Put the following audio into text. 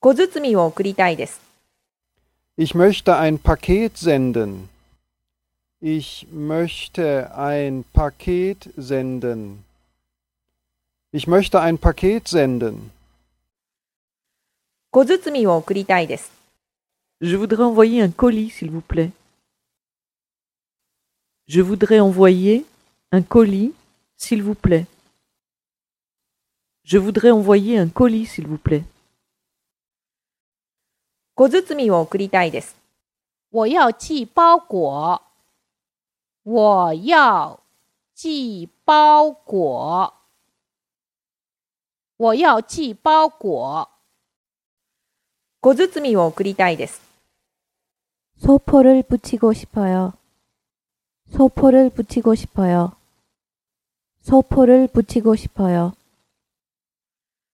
小包を送りたいです。 Ich möchte ein Paket senden. Ich möchte ein Paket senden. Ich möchte ein Paket senden. 小包を送りたいです。 Je voudrais envoyer un colis, s'il vous plaît. Je voudrais envoyer un colis, s'il vous plaît. Je voudrais envoyer un colis, s'il vous plaît. 小包を送りたいです。我要寄包裹。我要寄包裹。我要寄包裹。小包を送りたいです。 소포를 붙이고 싶어요. 소포를 붙이고 싶어요. 소포를 붙이고 싶어요.